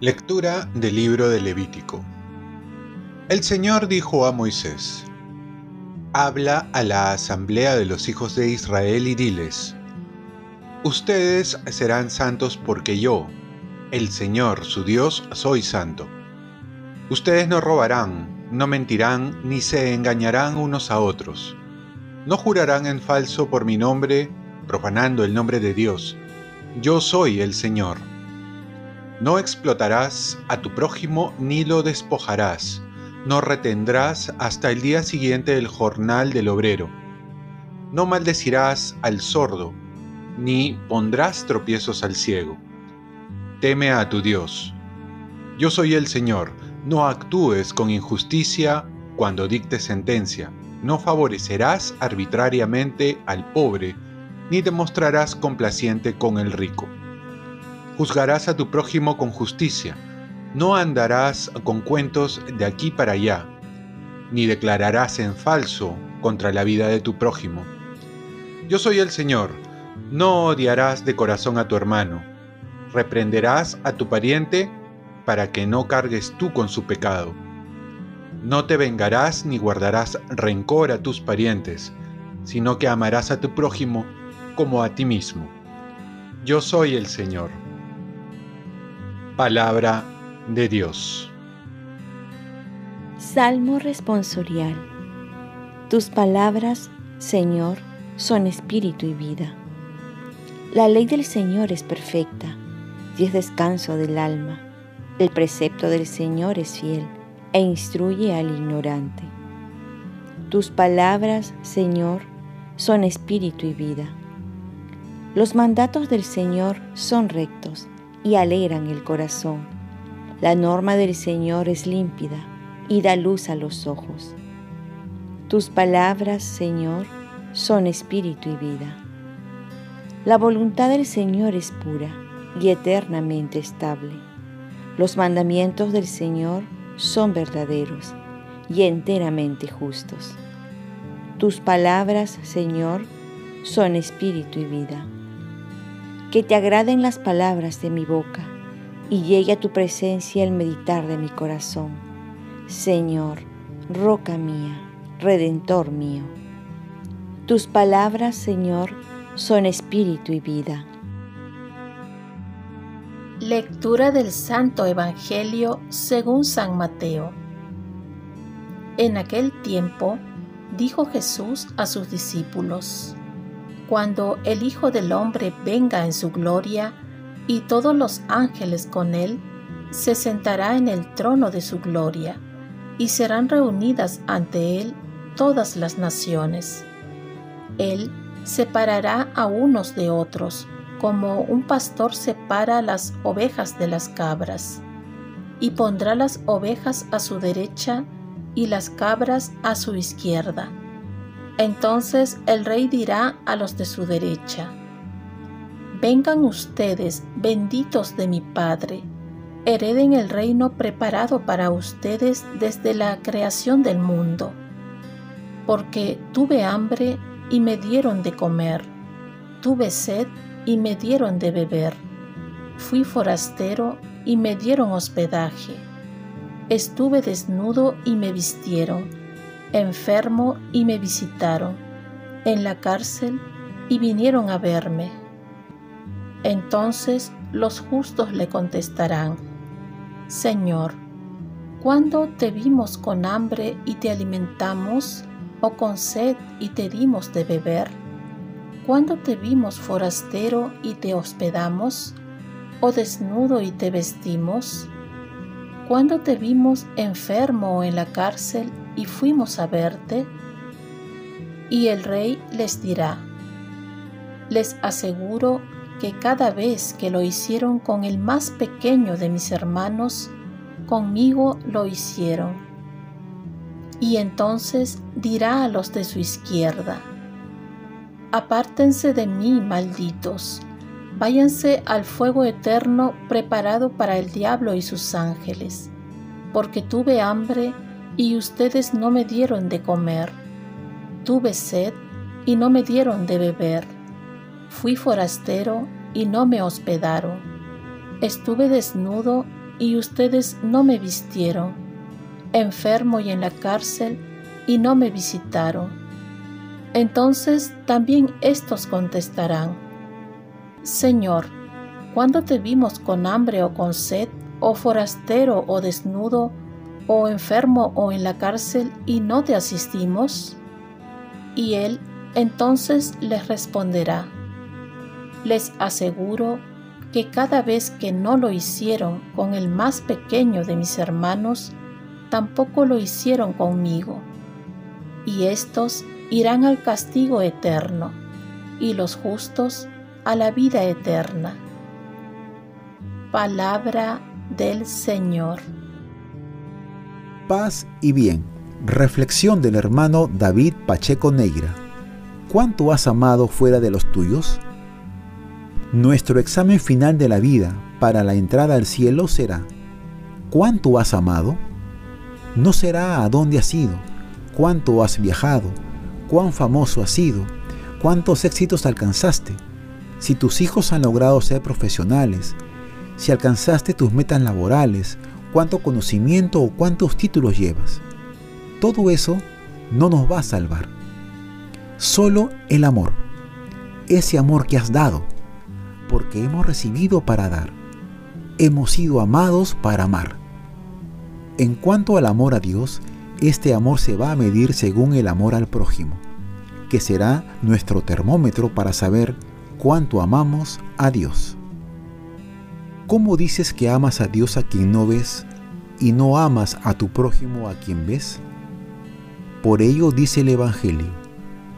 Lectura del libro de Levítico. El Señor dijo a Moisés, Habla a la asamblea de los hijos de Israel y diles, Ustedes serán santos porque yo, el Señor su Dios, soy santo. Ustedes no robarán, no mentirán, ni se engañarán unos a otros. No jurarán en falso por mi nombre, profanando el nombre de Dios. Yo soy el Señor. No explotarás a tu prójimo ni lo despojarás. No retendrás hasta el día siguiente el jornal del obrero. No maldecirás al sordo, ni pondrás tropiezos al ciego. Teme a tu Dios. Yo soy el Señor. No actúes con injusticia cuando dictes sentencia. No favorecerás arbitrariamente al pobre, ni te mostrarás complaciente con el rico Juzgarás a tu prójimo con justicia, no andarás con cuentos de aquí para allá, ni declararás en falso contra la vida de tu prójimo. Yo soy el Señor, no odiarás de corazón a tu hermano, reprenderás a tu pariente para que no cargues tú con su pecado. No te vengarás ni guardarás rencor a tus parientes, sino que amarás a tu prójimo como a ti mismo. Yo soy el Señor. Palabra de Dios. Salmo responsorial. Tus palabras, Señor, son espíritu y vida. La ley del Señor es perfecta y es descanso del alma. El precepto del Señor es fiel e instruye al ignorante. Tus palabras, Señor, son espíritu y vida. Los mandatos del Señor son rectos y alegran el corazón. La norma del Señor es límpida y da luz a los ojos. Tus palabras, Señor, son espíritu y vida. La voluntad del Señor es pura y eternamente estable. Los mandamientos del Señor son verdaderos y enteramente justos. Tus palabras, Señor, son espíritu y vida que te agraden las palabras de mi boca y llegue a tu presencia el meditar de mi corazón. Señor, roca mía, redentor mío. Tus palabras, Señor, son espíritu y vida. Lectura del Santo Evangelio según San Mateo. En aquel tiempo dijo Jesús a sus discípulos, cuando el Hijo del Hombre venga en su gloria y todos los ángeles con él, se sentará en el trono de su gloria y serán reunidas ante él todas las naciones. Él separará a unos de otros, como un pastor separa las ovejas de las cabras, y pondrá las ovejas a su derecha y las cabras a su izquierda entonces el rey dirá a los de su derecha, Vengan ustedes, benditos de mi Padre, hereden el reino preparado para ustedes desde la creación del mundo. Porque tuve hambre y me dieron de comer, tuve sed y me dieron de beber, fui forastero y me dieron hospedaje, estuve desnudo y me vistieron enfermo y me visitaron, en la cárcel y vinieron a verme. Entonces los justos le contestarán, Señor, ¿cuándo te vimos con hambre y te alimentamos, o con sed y te dimos de beber? ¿Cuándo te vimos forastero y te hospedamos, o desnudo y te vestimos? ¿Cuándo te vimos enfermo o en la cárcel y fuimos a verte? Y el rey les dirá, les aseguro que cada vez que lo hicieron con el más pequeño de mis hermanos, conmigo lo hicieron. Y entonces dirá a los de su izquierda, apártense de mí, malditos, váyanse al fuego eterno preparado para el diablo y sus ángeles, porque tuve hambre y ustedes no me dieron de comer. Tuve sed y no me dieron de beber. Fui forastero y no me hospedaron. Estuve desnudo y ustedes no me vistieron. Enfermo y en la cárcel y no me visitaron. Entonces también estos contestarán, Señor, ¿cuándo te vimos con hambre o con sed, o forastero o desnudo, o enfermo o en la cárcel y no te asistimos? Y él entonces les responderá, les aseguro que cada vez que no lo hicieron con el más pequeño de mis hermanos, tampoco lo hicieron conmigo. Y estos irán al castigo eterno, y los justos a la vida eterna. Palabra del Señor paz y bien. Reflexión del hermano David Pacheco Negra. ¿Cuánto has amado fuera de los tuyos? Nuestro examen final de la vida para la entrada al cielo será, ¿cuánto has amado? No será a dónde has ido, cuánto has viajado, cuán famoso has sido, cuántos éxitos alcanzaste, si tus hijos han logrado ser profesionales, si alcanzaste tus metas laborales cuánto conocimiento o cuántos títulos llevas. Todo eso no nos va a salvar. Solo el amor. Ese amor que has dado. Porque hemos recibido para dar. Hemos sido amados para amar. En cuanto al amor a Dios, este amor se va a medir según el amor al prójimo, que será nuestro termómetro para saber cuánto amamos a Dios. ¿Cómo dices que amas a Dios a quien no ves y no amas a tu prójimo a quien ves? Por ello dice el Evangelio,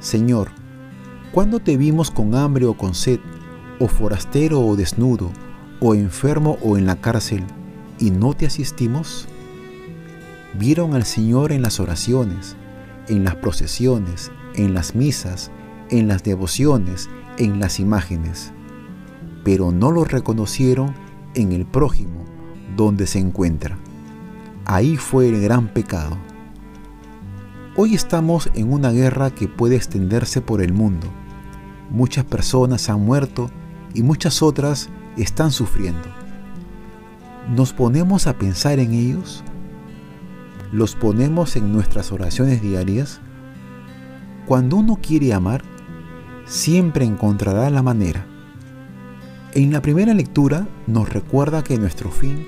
Señor, ¿cuándo te vimos con hambre o con sed, o forastero o desnudo, o enfermo o en la cárcel, y no te asistimos? Vieron al Señor en las oraciones, en las procesiones, en las misas, en las devociones, en las imágenes, pero no lo reconocieron en el prójimo donde se encuentra. Ahí fue el gran pecado. Hoy estamos en una guerra que puede extenderse por el mundo. Muchas personas han muerto y muchas otras están sufriendo. ¿Nos ponemos a pensar en ellos? ¿Los ponemos en nuestras oraciones diarias? Cuando uno quiere amar, siempre encontrará la manera en la primera lectura nos recuerda que nuestro fin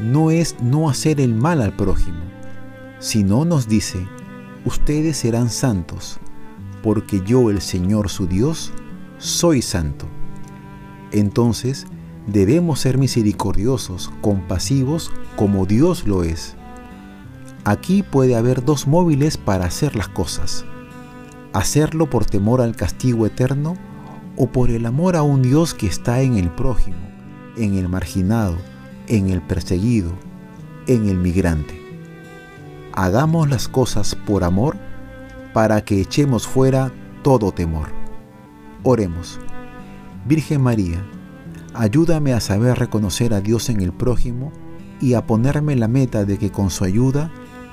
no es no hacer el mal al prójimo, sino nos dice, ustedes serán santos, porque yo, el Señor su Dios, soy santo. Entonces, debemos ser misericordiosos, compasivos, como Dios lo es. Aquí puede haber dos móviles para hacer las cosas. Hacerlo por temor al castigo eterno o por el amor a un Dios que está en el prójimo, en el marginado, en el perseguido, en el migrante. Hagamos las cosas por amor para que echemos fuera todo temor. Oremos. Virgen María, ayúdame a saber reconocer a Dios en el prójimo y a ponerme la meta de que con su ayuda